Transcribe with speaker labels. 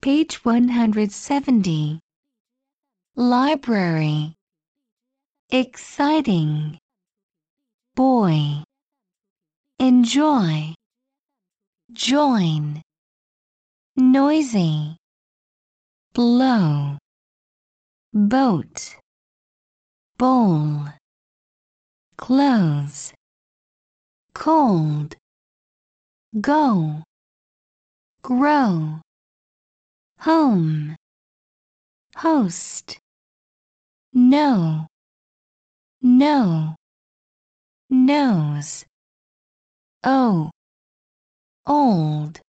Speaker 1: Page 170. Library. Exciting. Boy. Enjoy. Join. Noisy. Blow. Boat. Bowl. Close. Cold. Go. Grow home. Host. No no nose oh old